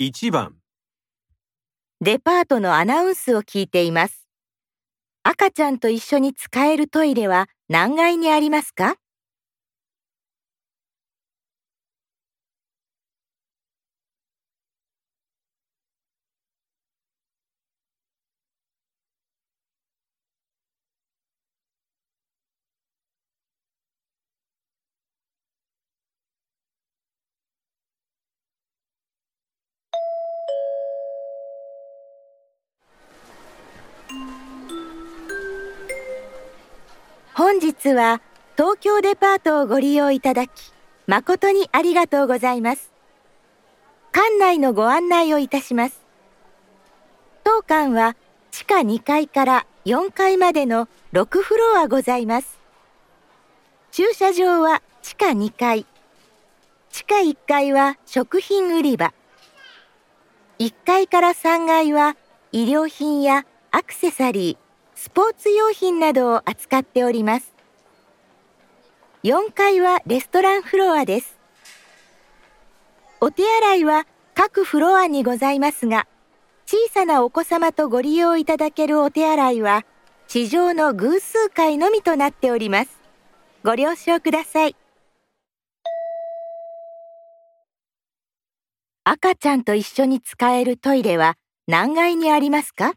1番デパートのアナウンスを聞いています。赤ちゃんと一緒に使えるトイレは何階にありますか？本日は東京デパートをご利用いただき誠にありがとうございます。館内のご案内をいたします。当館は地下2階から4階までの6フロアございます。駐車場は地下2階。地下1階は食品売り場。1階から3階は医療品やアクセサリー、スポーツ用品などを扱っております。4階はレストランフロアです。お手洗いは各フロアにございますが、小さなお子様とご利用いただけるお手洗いは、地上の偶数階のみとなっております。ご了承ください。赤ちゃんと一緒に使えるトイレは何階にありますか？